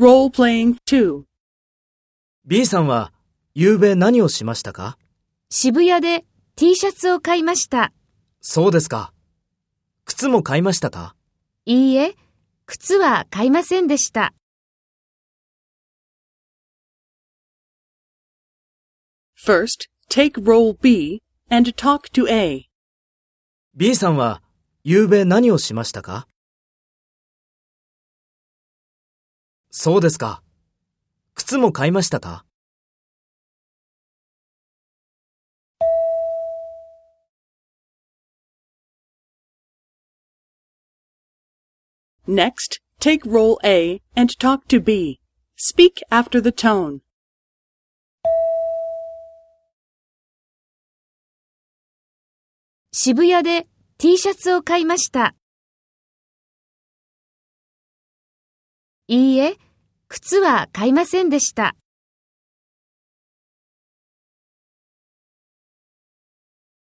Role playing B さんは、夕べ何をしましたか？渋谷で T シャツを買いました。そうですか。靴も買いましたか？いいえ、靴は買いませんでした。First, take role B and talk to A. ?B さんは、夕べ何をしましたか？そうですか。靴も買いましたか Next, take role A and talk to B. Speak after the tone. 渋谷で T シャツを買いました。いいえ、靴は買いませんでした。